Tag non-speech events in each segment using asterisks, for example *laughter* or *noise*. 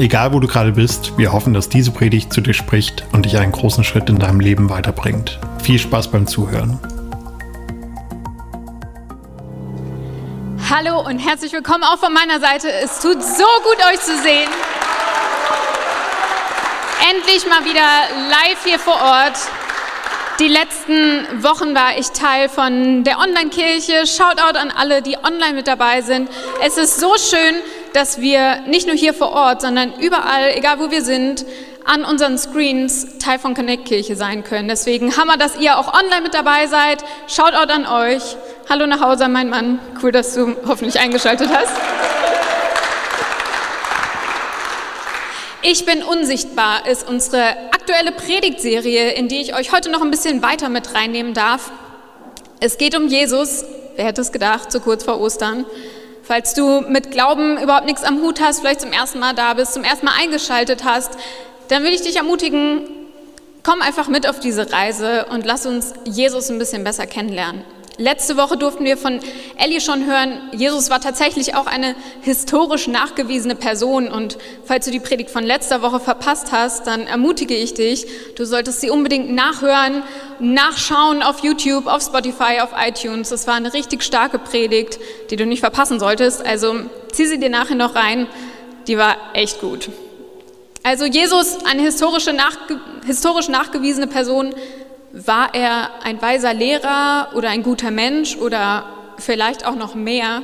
Egal wo du gerade bist, wir hoffen, dass diese Predigt zu dir spricht und dich einen großen Schritt in deinem Leben weiterbringt. Viel Spaß beim Zuhören. Hallo und herzlich willkommen auch von meiner Seite. Es tut so gut, euch zu sehen. Endlich mal wieder live hier vor Ort. Die letzten Wochen war ich Teil von der Online-Kirche. Shoutout an alle, die online mit dabei sind. Es ist so schön, dass wir nicht nur hier vor Ort, sondern überall, egal wo wir sind, an unseren Screens Teil von Connect Kirche sein können. Deswegen Hammer, dass ihr auch online mit dabei seid. Shoutout an euch. Hallo nach Hause, mein Mann. Cool, dass du hoffentlich eingeschaltet hast. Ich bin unsichtbar ist unsere aktuelle Predigtserie, in die ich euch heute noch ein bisschen weiter mit reinnehmen darf. Es geht um Jesus. Wer hätte es gedacht, so kurz vor Ostern? Falls du mit Glauben überhaupt nichts am Hut hast, vielleicht zum ersten Mal da bist, zum ersten Mal eingeschaltet hast, dann will ich dich ermutigen, komm einfach mit auf diese Reise und lass uns Jesus ein bisschen besser kennenlernen. Letzte Woche durften wir von Ellie schon hören, Jesus war tatsächlich auch eine historisch nachgewiesene Person. Und falls du die Predigt von letzter Woche verpasst hast, dann ermutige ich dich, du solltest sie unbedingt nachhören, nachschauen auf YouTube, auf Spotify, auf iTunes. Das war eine richtig starke Predigt, die du nicht verpassen solltest. Also zieh sie dir nachher noch rein, die war echt gut. Also Jesus, eine historische nachge historisch nachgewiesene Person, war er ein weiser Lehrer oder ein guter Mensch oder vielleicht auch noch mehr?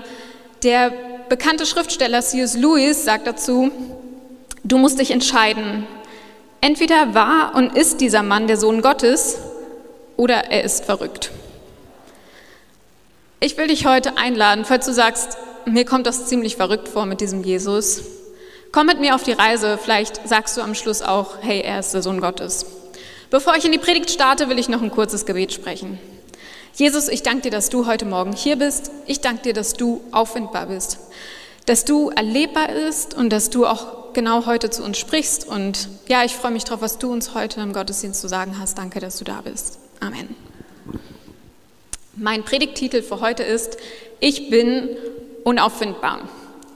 Der bekannte Schriftsteller C.S. Lewis sagt dazu, du musst dich entscheiden. Entweder war und ist dieser Mann der Sohn Gottes oder er ist verrückt. Ich will dich heute einladen, falls du sagst, mir kommt das ziemlich verrückt vor mit diesem Jesus. Komm mit mir auf die Reise, vielleicht sagst du am Schluss auch, hey, er ist der Sohn Gottes. Bevor ich in die Predigt starte, will ich noch ein kurzes Gebet sprechen. Jesus, ich danke dir, dass du heute Morgen hier bist. Ich danke dir, dass du auffindbar bist, dass du erlebbar bist und dass du auch genau heute zu uns sprichst. Und ja, ich freue mich darauf, was du uns heute im Gottesdienst zu sagen hast. Danke, dass du da bist. Amen. Mein Predigttitel für heute ist, ich bin unauffindbar.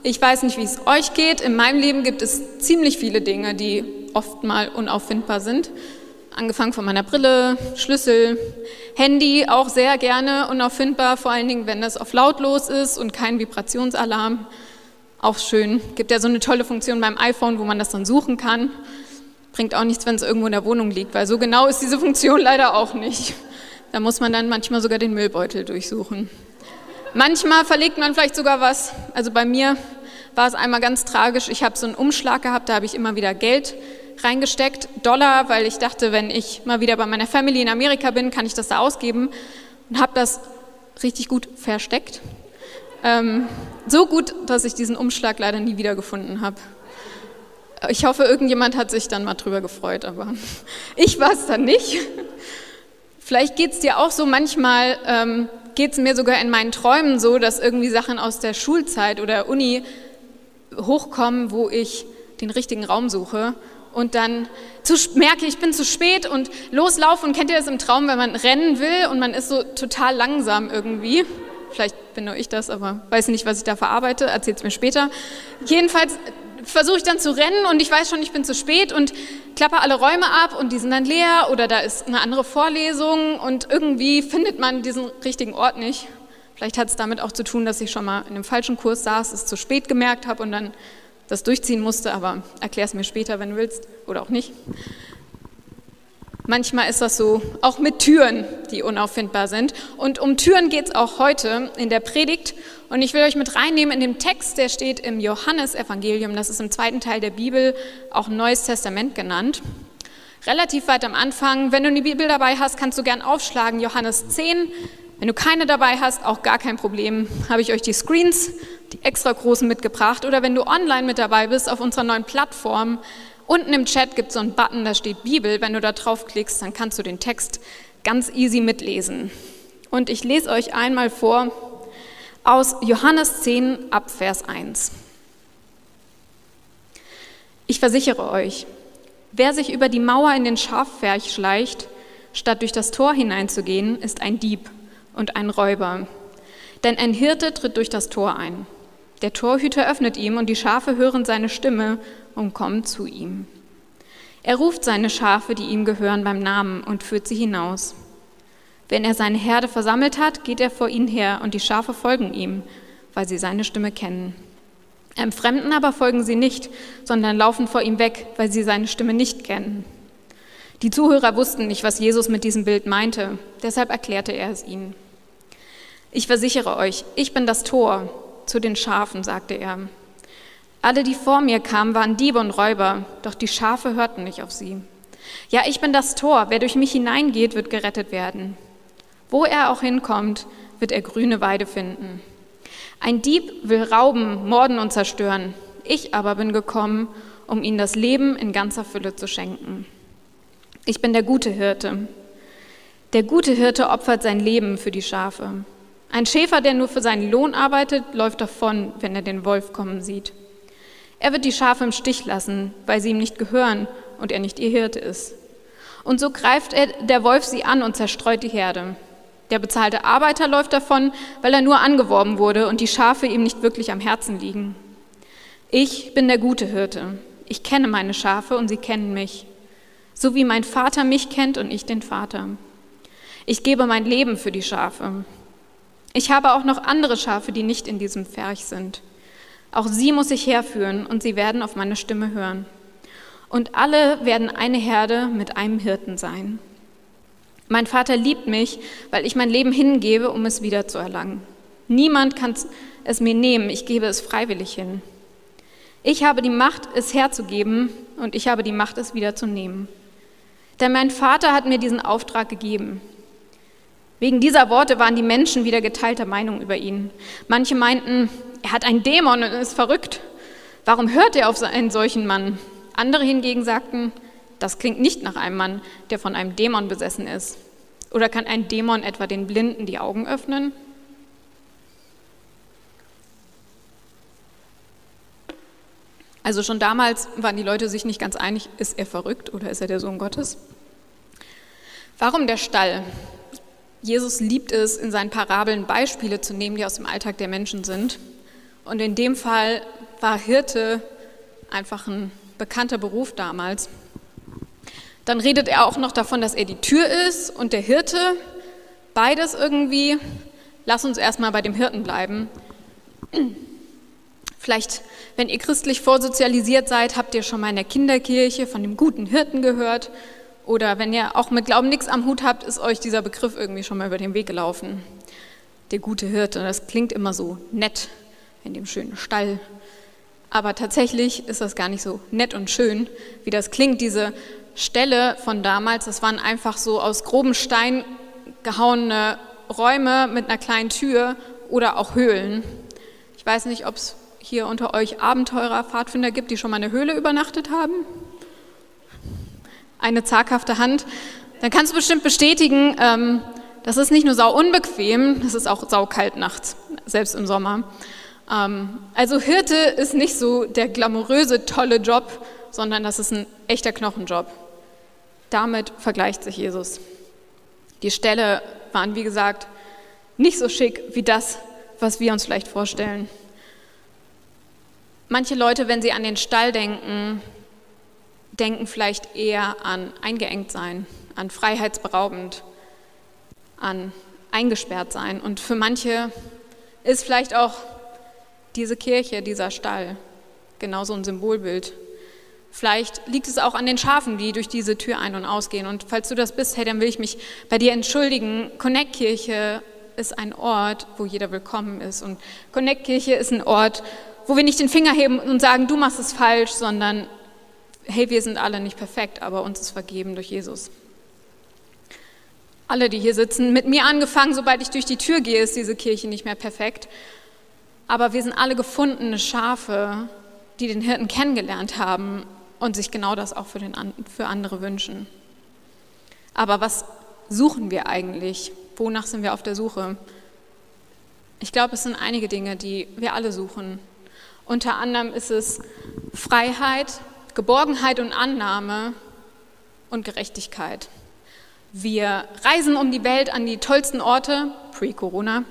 Ich weiß nicht, wie es euch geht. In meinem Leben gibt es ziemlich viele Dinge, die oft mal unauffindbar sind. Angefangen von meiner Brille, Schlüssel, Handy auch sehr gerne unauffindbar, vor allen Dingen, wenn das auf lautlos ist und kein Vibrationsalarm. Auch schön. Gibt ja so eine tolle Funktion beim iPhone, wo man das dann suchen kann. Bringt auch nichts, wenn es irgendwo in der Wohnung liegt, weil so genau ist diese *laughs* Funktion leider auch nicht. Da muss man dann manchmal sogar den Müllbeutel durchsuchen. Manchmal verlegt man vielleicht sogar was. Also bei mir war es einmal ganz tragisch. Ich habe so einen Umschlag gehabt, da habe ich immer wieder Geld reingesteckt, Dollar, weil ich dachte, wenn ich mal wieder bei meiner Family in Amerika bin, kann ich das da ausgeben und habe das richtig gut versteckt. Ähm, so gut, dass ich diesen Umschlag leider nie wieder gefunden habe. Ich hoffe, irgendjemand hat sich dann mal drüber gefreut, aber *laughs* ich war es dann nicht. Vielleicht geht es dir auch so, manchmal ähm, geht es mir sogar in meinen Träumen so, dass irgendwie Sachen aus der Schulzeit oder Uni hochkommen, wo ich den richtigen Raum suche und dann zu, merke, ich bin zu spät und loslaufe und kennt ihr das im Traum, wenn man rennen will und man ist so total langsam irgendwie. Vielleicht bin nur ich das, aber weiß nicht, was ich da verarbeite, erzählt es mir später. Jedenfalls versuche ich dann zu rennen und ich weiß schon, ich bin zu spät und klappe alle Räume ab und die sind dann leer oder da ist eine andere Vorlesung und irgendwie findet man diesen richtigen Ort nicht. Vielleicht hat es damit auch zu tun, dass ich schon mal in einem falschen Kurs saß, es zu spät gemerkt habe und dann das durchziehen musste, aber erklär es mir später, wenn du willst, oder auch nicht. Manchmal ist das so, auch mit Türen, die unauffindbar sind. Und um Türen geht es auch heute in der Predigt. Und ich will euch mit reinnehmen in den Text, der steht im Johannesevangelium. Das ist im zweiten Teil der Bibel, auch Neues Testament genannt. Relativ weit am Anfang. Wenn du die Bibel dabei hast, kannst du gern aufschlagen. Johannes 10, wenn du keine dabei hast, auch gar kein Problem, habe ich euch die Screens, die extra großen mitgebracht. Oder wenn du online mit dabei bist auf unserer neuen Plattform, Unten im Chat gibt es so einen Button, da steht Bibel. Wenn du da draufklickst, dann kannst du den Text ganz easy mitlesen. Und ich lese euch einmal vor aus Johannes 10 ab Vers 1. Ich versichere euch, wer sich über die Mauer in den Schafwerch schleicht, statt durch das Tor hineinzugehen, ist ein Dieb und ein Räuber. Denn ein Hirte tritt durch das Tor ein. Der Torhüter öffnet ihm und die Schafe hören seine Stimme und kommen zu ihm. Er ruft seine Schafe, die ihm gehören, beim Namen und führt sie hinaus. Wenn er seine Herde versammelt hat, geht er vor ihnen her und die Schafe folgen ihm, weil sie seine Stimme kennen. Einem Fremden aber folgen sie nicht, sondern laufen vor ihm weg, weil sie seine Stimme nicht kennen. Die Zuhörer wussten nicht, was Jesus mit diesem Bild meinte, deshalb erklärte er es ihnen. Ich versichere euch, ich bin das Tor zu den Schafen, sagte er. Alle, die vor mir kamen, waren Diebe und Räuber, doch die Schafe hörten nicht auf sie. Ja, ich bin das Tor, wer durch mich hineingeht, wird gerettet werden. Wo er auch hinkommt, wird er grüne Weide finden. Ein Dieb will rauben, morden und zerstören. Ich aber bin gekommen, um ihnen das Leben in ganzer Fülle zu schenken. Ich bin der gute Hirte. Der gute Hirte opfert sein Leben für die Schafe. Ein Schäfer, der nur für seinen Lohn arbeitet, läuft davon, wenn er den Wolf kommen sieht. Er wird die Schafe im Stich lassen, weil sie ihm nicht gehören und er nicht ihr Hirte ist. Und so greift er, der Wolf sie an und zerstreut die Herde. Der bezahlte Arbeiter läuft davon, weil er nur angeworben wurde und die Schafe ihm nicht wirklich am Herzen liegen. Ich bin der gute Hirte. Ich kenne meine Schafe und sie kennen mich. So wie mein Vater mich kennt und ich den Vater. Ich gebe mein Leben für die Schafe. Ich habe auch noch andere Schafe, die nicht in diesem Pferch sind. Auch sie muss ich herführen und sie werden auf meine Stimme hören. Und alle werden eine Herde mit einem Hirten sein. Mein Vater liebt mich, weil ich mein Leben hingebe, um es wiederzuerlangen. Niemand kann es mir nehmen, ich gebe es freiwillig hin. Ich habe die Macht, es herzugeben und ich habe die Macht, es wiederzunehmen. Denn mein Vater hat mir diesen Auftrag gegeben. Wegen dieser Worte waren die Menschen wieder geteilter Meinung über ihn. Manche meinten, er hat einen Dämon und ist verrückt. Warum hört er auf einen solchen Mann? Andere hingegen sagten, das klingt nicht nach einem Mann, der von einem Dämon besessen ist. Oder kann ein Dämon etwa den Blinden die Augen öffnen? Also schon damals waren die Leute sich nicht ganz einig, ist er verrückt oder ist er der Sohn Gottes? Warum der Stall? Jesus liebt es, in seinen Parabeln Beispiele zu nehmen, die aus dem Alltag der Menschen sind. Und in dem Fall war Hirte einfach ein bekannter Beruf damals. Dann redet er auch noch davon, dass er die Tür ist und der Hirte. Beides irgendwie. Lass uns erstmal bei dem Hirten bleiben. Vielleicht, wenn ihr christlich vorsozialisiert seid, habt ihr schon mal in der Kinderkirche von dem guten Hirten gehört oder wenn ihr auch mit Glauben nichts am Hut habt, ist euch dieser Begriff irgendwie schon mal über den Weg gelaufen. Der gute Hirte, das klingt immer so nett in dem schönen Stall. Aber tatsächlich ist das gar nicht so nett und schön, wie das klingt. Diese Ställe von damals, das waren einfach so aus grobem Stein gehauene Räume mit einer kleinen Tür oder auch Höhlen. Ich weiß nicht, ob es hier unter euch Abenteurer, Pfadfinder gibt, die schon mal eine Höhle übernachtet haben eine zaghafte Hand, dann kannst du bestimmt bestätigen, ähm, das ist nicht nur sau unbequem, das ist auch saukalt nachts, selbst im Sommer. Ähm, also Hirte ist nicht so der glamouröse, tolle Job, sondern das ist ein echter Knochenjob. Damit vergleicht sich Jesus. Die Ställe waren, wie gesagt, nicht so schick wie das, was wir uns vielleicht vorstellen. Manche Leute, wenn sie an den Stall denken, denken vielleicht eher an eingeengt sein, an freiheitsberaubend, an eingesperrt sein. Und für manche ist vielleicht auch diese Kirche, dieser Stall genauso ein Symbolbild. Vielleicht liegt es auch an den Schafen, die durch diese Tür ein- und ausgehen. Und falls du das bist, hey, dann will ich mich bei dir entschuldigen. Connect Kirche ist ein Ort, wo jeder willkommen ist. Und Connect Kirche ist ein Ort, wo wir nicht den Finger heben und sagen, du machst es falsch, sondern hey, wir sind alle nicht perfekt, aber uns ist vergeben durch Jesus. Alle, die hier sitzen, mit mir angefangen, sobald ich durch die Tür gehe, ist diese Kirche nicht mehr perfekt. Aber wir sind alle gefundene Schafe, die den Hirten kennengelernt haben und sich genau das auch für, den, für andere wünschen. Aber was suchen wir eigentlich? Wonach sind wir auf der Suche? Ich glaube, es sind einige Dinge, die wir alle suchen. Unter anderem ist es Freiheit, Geborgenheit und Annahme und Gerechtigkeit. Wir reisen um die Welt an die tollsten Orte, pre-Corona.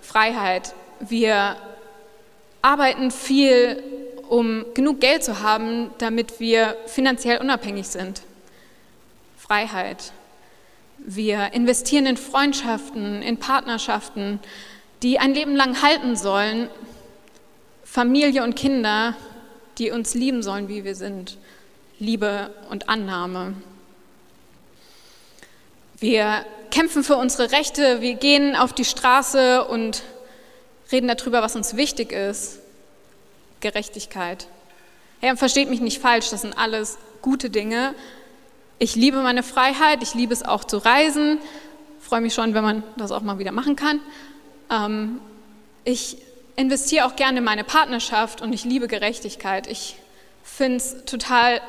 Freiheit. Wir arbeiten viel, um genug Geld zu haben, damit wir finanziell unabhängig sind. Freiheit. Wir investieren in Freundschaften, in Partnerschaften, die ein Leben lang halten sollen. Familie und Kinder, die uns lieben sollen, wie wir sind. Liebe und Annahme. Wir kämpfen für unsere Rechte, wir gehen auf die Straße und reden darüber, was uns wichtig ist. Gerechtigkeit. Hey, versteht mich nicht falsch, das sind alles gute Dinge. Ich liebe meine Freiheit, ich liebe es auch zu reisen. Freue mich schon, wenn man das auch mal wieder machen kann. Ähm, ich investiere auch gerne in meine Partnerschaft und ich liebe Gerechtigkeit. Ich finde es total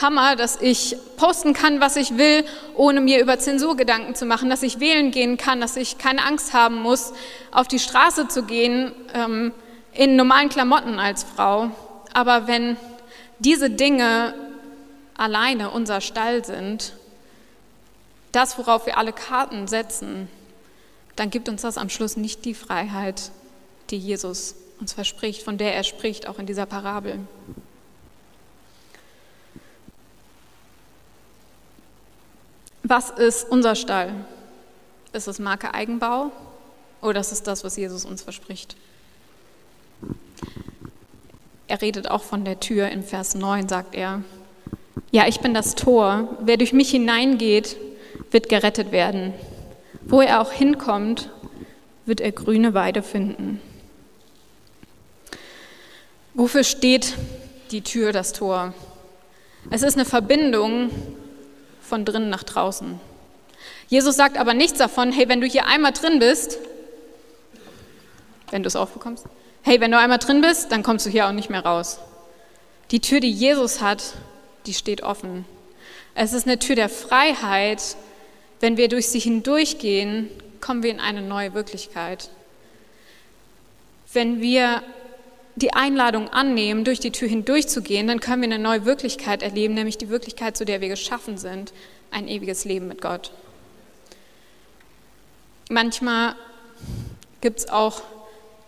Hammer, dass ich posten kann, was ich will, ohne mir über Zensur Gedanken zu machen, dass ich wählen gehen kann, dass ich keine Angst haben muss, auf die Straße zu gehen ähm, in normalen Klamotten als Frau. Aber wenn diese Dinge alleine unser Stall sind, das, worauf wir alle Karten setzen, dann gibt uns das am Schluss nicht die Freiheit, die Jesus uns verspricht, von der er spricht, auch in dieser Parabel. Was ist unser Stall? Ist es Marke Eigenbau oder ist es das, was Jesus uns verspricht? Er redet auch von der Tür. In Vers 9 sagt er, ja, ich bin das Tor. Wer durch mich hineingeht, wird gerettet werden. Wo er auch hinkommt, wird er grüne Weide finden. Wofür steht die Tür, das Tor? Es ist eine Verbindung von drinnen nach draußen. Jesus sagt aber nichts davon, hey, wenn du hier einmal drin bist, wenn du es aufbekommst, hey, wenn du einmal drin bist, dann kommst du hier auch nicht mehr raus. Die Tür, die Jesus hat, die steht offen. Es ist eine Tür der Freiheit. Wenn wir durch sie hindurchgehen, kommen wir in eine neue Wirklichkeit. Wenn wir die Einladung annehmen, durch die Tür hindurchzugehen, dann können wir eine neue Wirklichkeit erleben, nämlich die Wirklichkeit, zu der wir geschaffen sind, ein ewiges Leben mit Gott. Manchmal gibt es auch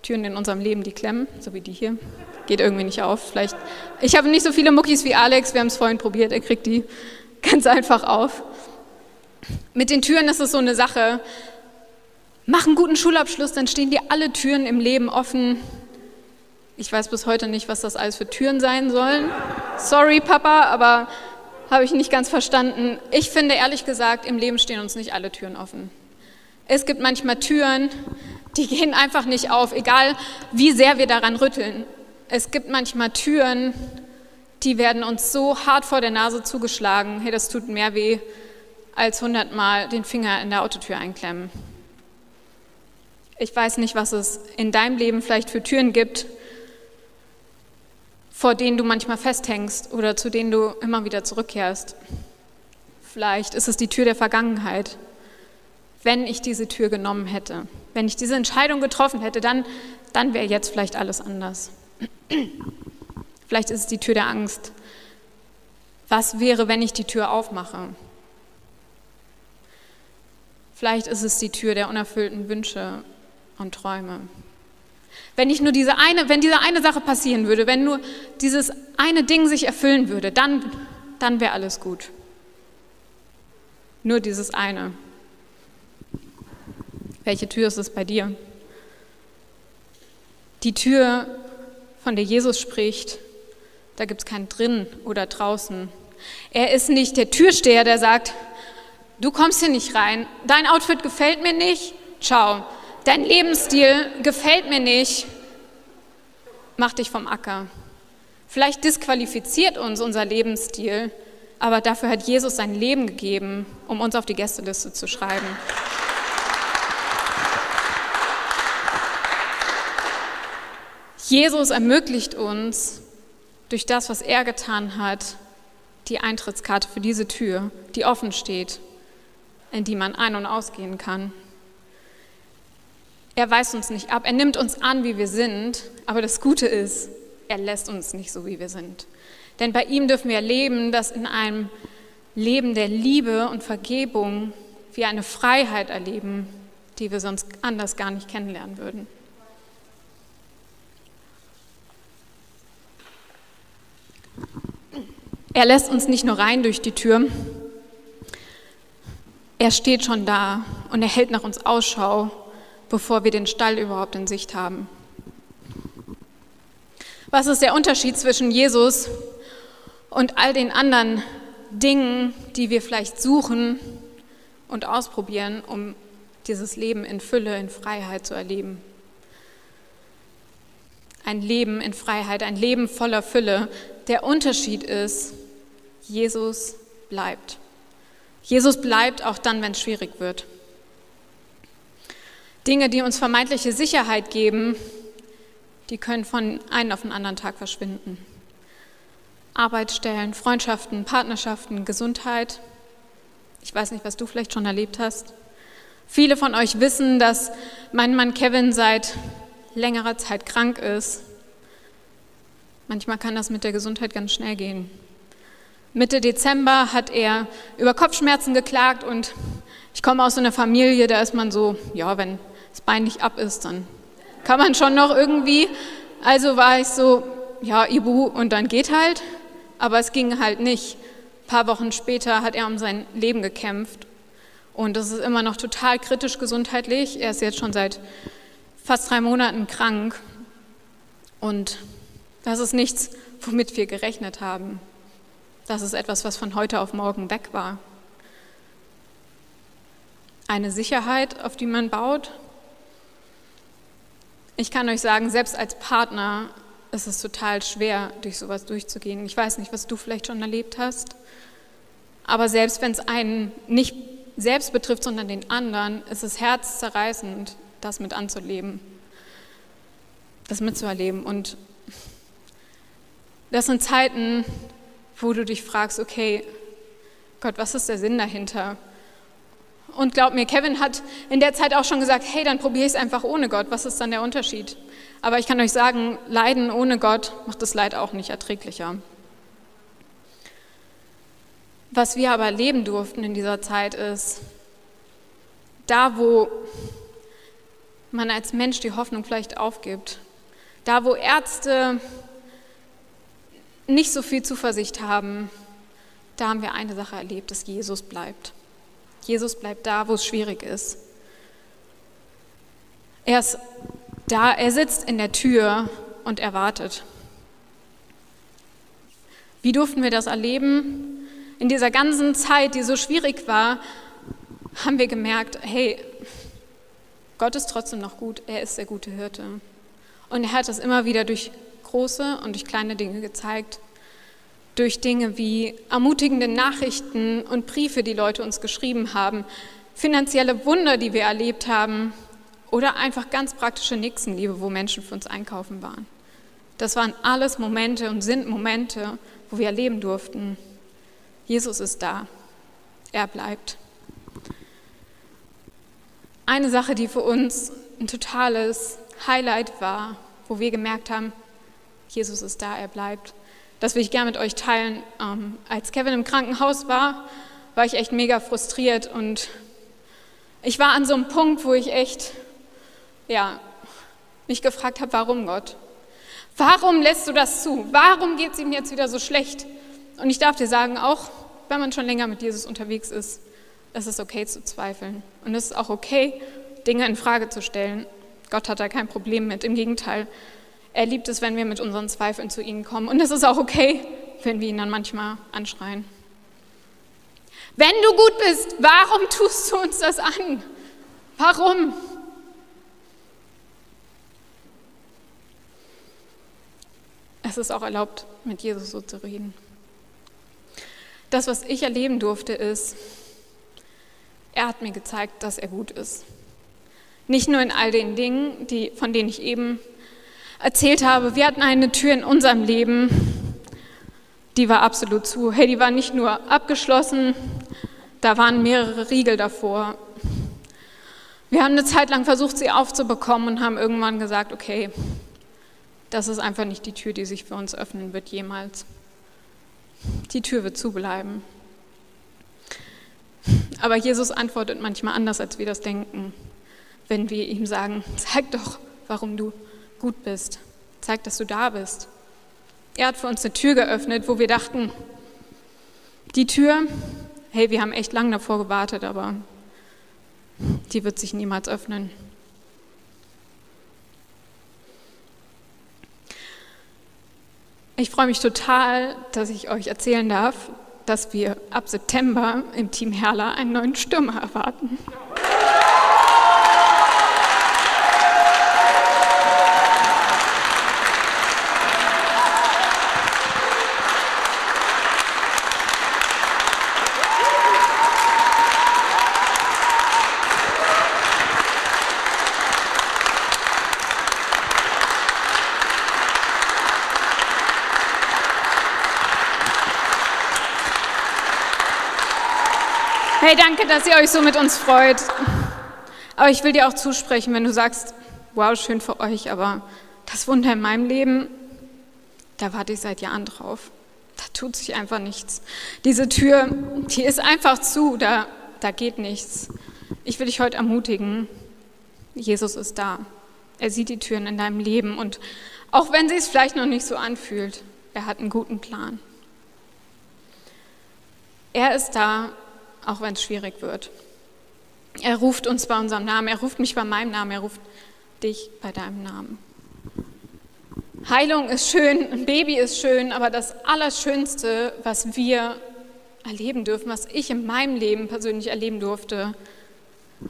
Türen in unserem Leben, die klemmen, so wie die hier. Geht irgendwie nicht auf. Vielleicht. Ich habe nicht so viele Muckis wie Alex, wir haben es vorhin probiert, er kriegt die *laughs* ganz einfach auf. Mit den Türen ist es so eine Sache. Mach einen guten Schulabschluss, dann stehen dir alle Türen im Leben offen. Ich weiß bis heute nicht, was das alles für Türen sein sollen. Sorry, Papa, aber habe ich nicht ganz verstanden. Ich finde ehrlich gesagt, im Leben stehen uns nicht alle Türen offen. Es gibt manchmal Türen, die gehen einfach nicht auf, egal wie sehr wir daran rütteln. Es gibt manchmal Türen, die werden uns so hart vor der Nase zugeschlagen, hey, das tut mehr weh, als hundertmal den Finger in der Autotür einklemmen. Ich weiß nicht, was es in deinem Leben vielleicht für Türen gibt, vor denen du manchmal festhängst oder zu denen du immer wieder zurückkehrst. Vielleicht ist es die Tür der Vergangenheit. Wenn ich diese Tür genommen hätte, wenn ich diese Entscheidung getroffen hätte, dann, dann wäre jetzt vielleicht alles anders. *clears throat* Vielleicht ist es die Tür der Angst. Was wäre, wenn ich die Tür aufmache? Vielleicht ist es die Tür der unerfüllten Wünsche und Träume. Wenn ich nur diese eine, wenn diese eine Sache passieren würde, wenn nur dieses eine Ding sich erfüllen würde, dann, dann wäre alles gut. Nur dieses eine. Welche Tür ist es bei dir? Die Tür, von der Jesus spricht, da gibt es kein drin oder draußen. Er ist nicht der Türsteher, der sagt, du kommst hier nicht rein, dein Outfit gefällt mir nicht, ciao dein Lebensstil gefällt mir nicht, mach dich vom Acker. Vielleicht disqualifiziert uns unser Lebensstil, aber dafür hat Jesus sein Leben gegeben, um uns auf die Gästeliste zu schreiben. Jesus ermöglicht uns, durch das, was er getan hat, die Eintrittskarte für diese Tür, die offen steht, in die man ein- und ausgehen kann. Er weist uns nicht ab, er nimmt uns an, wie wir sind, aber das Gute ist, er lässt uns nicht so, wie wir sind. Denn bei ihm dürfen wir erleben, dass in einem Leben der Liebe und Vergebung wir eine Freiheit erleben, die wir sonst anders gar nicht kennenlernen würden. Er lässt uns nicht nur rein durch die Tür, er steht schon da und er hält nach uns Ausschau, bevor wir den Stall überhaupt in Sicht haben. Was ist der Unterschied zwischen Jesus und all den anderen Dingen, die wir vielleicht suchen und ausprobieren, um dieses Leben in Fülle, in Freiheit zu erleben? Ein Leben in Freiheit, ein Leben voller Fülle. Der Unterschied ist, Jesus bleibt. Jesus bleibt auch dann, wenn es schwierig wird. Dinge, die uns vermeintliche Sicherheit geben, die können von einem auf den anderen Tag verschwinden. Arbeitsstellen, Freundschaften, Partnerschaften, Gesundheit. Ich weiß nicht, was du vielleicht schon erlebt hast. Viele von euch wissen, dass mein Mann Kevin seit längerer Zeit krank ist. Manchmal kann das mit der Gesundheit ganz schnell gehen. Mitte Dezember hat er über Kopfschmerzen geklagt und ich komme aus so einer Familie, da ist man so, ja, wenn das Bein nicht ab ist, dann kann man schon noch irgendwie. Also war ich so, ja, Ibu und dann geht halt. Aber es ging halt nicht. Ein paar Wochen später hat er um sein Leben gekämpft. Und das ist immer noch total kritisch gesundheitlich. Er ist jetzt schon seit fast drei Monaten krank. Und das ist nichts, womit wir gerechnet haben. Das ist etwas, was von heute auf morgen weg war. Eine Sicherheit, auf die man baut, ich kann euch sagen, selbst als Partner ist es total schwer, durch sowas durchzugehen. Ich weiß nicht, was du vielleicht schon erlebt hast, aber selbst wenn es einen nicht selbst betrifft, sondern den anderen, ist es herzzerreißend, das mit anzuleben, das mitzuerleben. Und das sind Zeiten, wo du dich fragst, okay, Gott, was ist der Sinn dahinter? Und glaub mir, Kevin hat in der Zeit auch schon gesagt, hey, dann probiere ich es einfach ohne Gott. Was ist dann der Unterschied? Aber ich kann euch sagen, Leiden ohne Gott macht das Leid auch nicht erträglicher. Was wir aber erleben durften in dieser Zeit ist, da wo man als Mensch die Hoffnung vielleicht aufgibt, da wo Ärzte nicht so viel Zuversicht haben, da haben wir eine Sache erlebt, dass Jesus bleibt. Jesus bleibt da, wo es schwierig ist. Er ist da, er sitzt in der Tür und erwartet. Wie durften wir das erleben? In dieser ganzen Zeit, die so schwierig war, haben wir gemerkt, hey, Gott ist trotzdem noch gut, er ist der gute Hirte. Und er hat das immer wieder durch große und durch kleine Dinge gezeigt durch Dinge wie ermutigende Nachrichten und Briefe, die Leute uns geschrieben haben, finanzielle Wunder, die wir erlebt haben oder einfach ganz praktische Nixenliebe, wo Menschen für uns einkaufen waren. Das waren alles Momente und sind Momente, wo wir erleben durften, Jesus ist da, er bleibt. Eine Sache, die für uns ein totales Highlight war, wo wir gemerkt haben, Jesus ist da, er bleibt, das will ich gerne mit euch teilen. Ähm, als Kevin im Krankenhaus war, war ich echt mega frustriert und ich war an so einem Punkt, wo ich echt, ja, mich gefragt habe, warum Gott? Warum lässt du das zu? Warum geht es ihm jetzt wieder so schlecht? Und ich darf dir sagen, auch wenn man schon länger mit Jesus unterwegs ist, es ist okay zu zweifeln. Und es ist auch okay, Dinge in Frage zu stellen. Gott hat da kein Problem mit. Im Gegenteil, er liebt es, wenn wir mit unseren Zweifeln zu ihm kommen. Und es ist auch okay, wenn wir ihn dann manchmal anschreien. Wenn du gut bist, warum tust du uns das an? Warum? Es ist auch erlaubt, mit Jesus so zu reden. Das, was ich erleben durfte, ist, er hat mir gezeigt, dass er gut ist. Nicht nur in all den Dingen, die, von denen ich eben erzählt habe, wir hatten eine Tür in unserem Leben, die war absolut zu. Hey, die war nicht nur abgeschlossen, da waren mehrere Riegel davor. Wir haben eine Zeit lang versucht, sie aufzubekommen und haben irgendwann gesagt, okay, das ist einfach nicht die Tür, die sich für uns öffnen wird jemals. Die Tür wird zubleiben. Aber Jesus antwortet manchmal anders, als wir das denken, wenn wir ihm sagen, zeig doch, warum du gut bist. Zeig, dass du da bist. Er hat für uns eine Tür geöffnet, wo wir dachten, die Tür, hey, wir haben echt lange davor gewartet, aber die wird sich niemals öffnen. Ich freue mich total, dass ich euch erzählen darf, dass wir ab September im Team Herler einen neuen Stürmer erwarten. Hey, danke, dass ihr euch so mit uns freut. Aber ich will dir auch zusprechen, wenn du sagst, wow, schön für euch, aber das Wunder in meinem Leben, da warte ich seit Jahren drauf. Da tut sich einfach nichts. Diese Tür, die ist einfach zu, da, da geht nichts. Ich will dich heute ermutigen, Jesus ist da. Er sieht die Türen in deinem Leben und auch wenn sie es vielleicht noch nicht so anfühlt, er hat einen guten Plan. Er ist da auch wenn es schwierig wird. Er ruft uns bei unserem Namen, er ruft mich bei meinem Namen, er ruft dich bei deinem Namen. Heilung ist schön, ein Baby ist schön, aber das Allerschönste, was wir erleben dürfen, was ich in meinem Leben persönlich erleben durfte,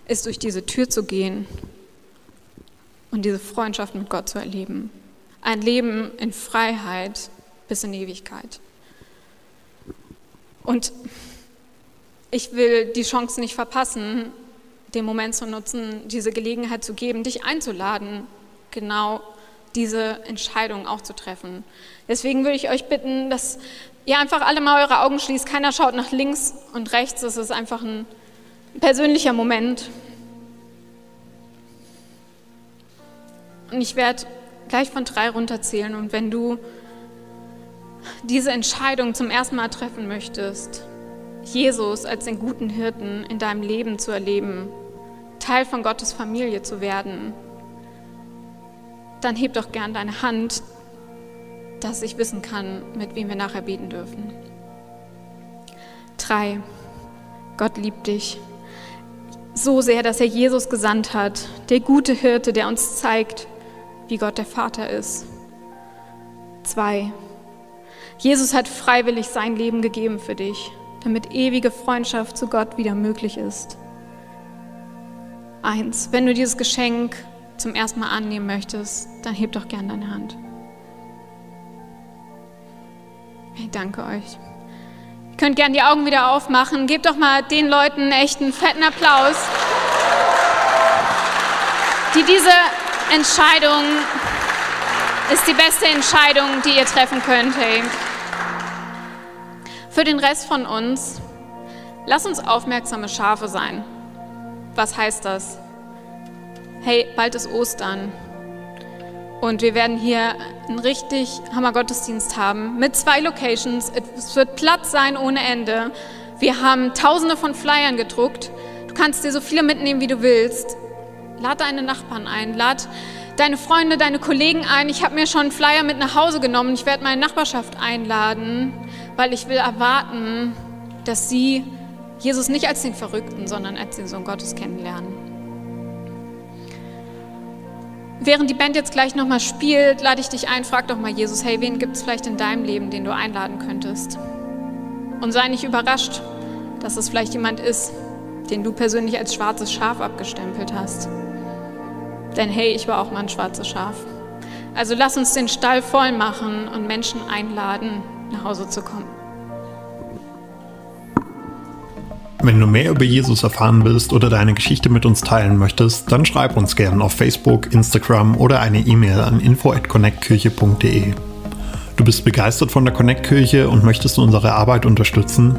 ist durch diese Tür zu gehen und diese Freundschaft mit Gott zu erleben. Ein Leben in Freiheit bis in Ewigkeit. Und ich will die Chance nicht verpassen, den Moment zu nutzen, diese Gelegenheit zu geben, dich einzuladen, genau diese Entscheidung auch zu treffen. Deswegen würde ich euch bitten, dass ihr einfach alle mal eure Augen schließt. Keiner schaut nach links und rechts. Es ist einfach ein persönlicher Moment. Und ich werde gleich von drei runterzählen. Und wenn du diese Entscheidung zum ersten Mal treffen möchtest, Jesus als den guten Hirten in deinem Leben zu erleben, Teil von Gottes Familie zu werden, dann heb doch gern deine Hand, dass ich wissen kann, mit wem wir nachher beten dürfen. Drei. Gott liebt dich so sehr, dass er Jesus gesandt hat, der gute Hirte, der uns zeigt, wie Gott der Vater ist. Zwei. Jesus hat freiwillig sein Leben gegeben für dich damit ewige Freundschaft zu Gott wieder möglich ist. Eins, wenn du dieses Geschenk zum ersten Mal annehmen möchtest, dann heb doch gern deine Hand. Ich danke euch. Ihr könnt gern die Augen wieder aufmachen. Gebt doch mal den Leuten einen echten fetten Applaus, die diese Entscheidung ist die beste Entscheidung, die ihr treffen könnt. Hey. Für den Rest von uns, lass uns aufmerksame Schafe sein. Was heißt das? Hey, bald ist Ostern. Und wir werden hier einen richtig Hammer Gottesdienst haben mit zwei Locations. Es wird Platz sein ohne Ende. Wir haben tausende von Flyern gedruckt. Du kannst dir so viele mitnehmen, wie du willst. Lad deine Nachbarn ein, lad deine Freunde, deine Kollegen ein. Ich habe mir schon einen Flyer mit nach Hause genommen. Ich werde meine Nachbarschaft einladen weil ich will erwarten, dass sie Jesus nicht als den Verrückten, sondern als den Sohn Gottes kennenlernen. Während die Band jetzt gleich nochmal spielt, lade ich dich ein, frag doch mal Jesus, hey, wen gibt es vielleicht in deinem Leben, den du einladen könntest? Und sei nicht überrascht, dass es vielleicht jemand ist, den du persönlich als schwarzes Schaf abgestempelt hast. Denn hey, ich war auch mal ein schwarzes Schaf. Also lass uns den Stall voll machen und Menschen einladen, nach Hause zu kommen. Wenn du mehr über Jesus erfahren willst oder deine Geschichte mit uns teilen möchtest, dann schreib uns gerne auf Facebook, Instagram oder eine E-Mail an info@connectkirche.de. Du bist begeistert von der Connect-Kirche und möchtest unsere Arbeit unterstützen?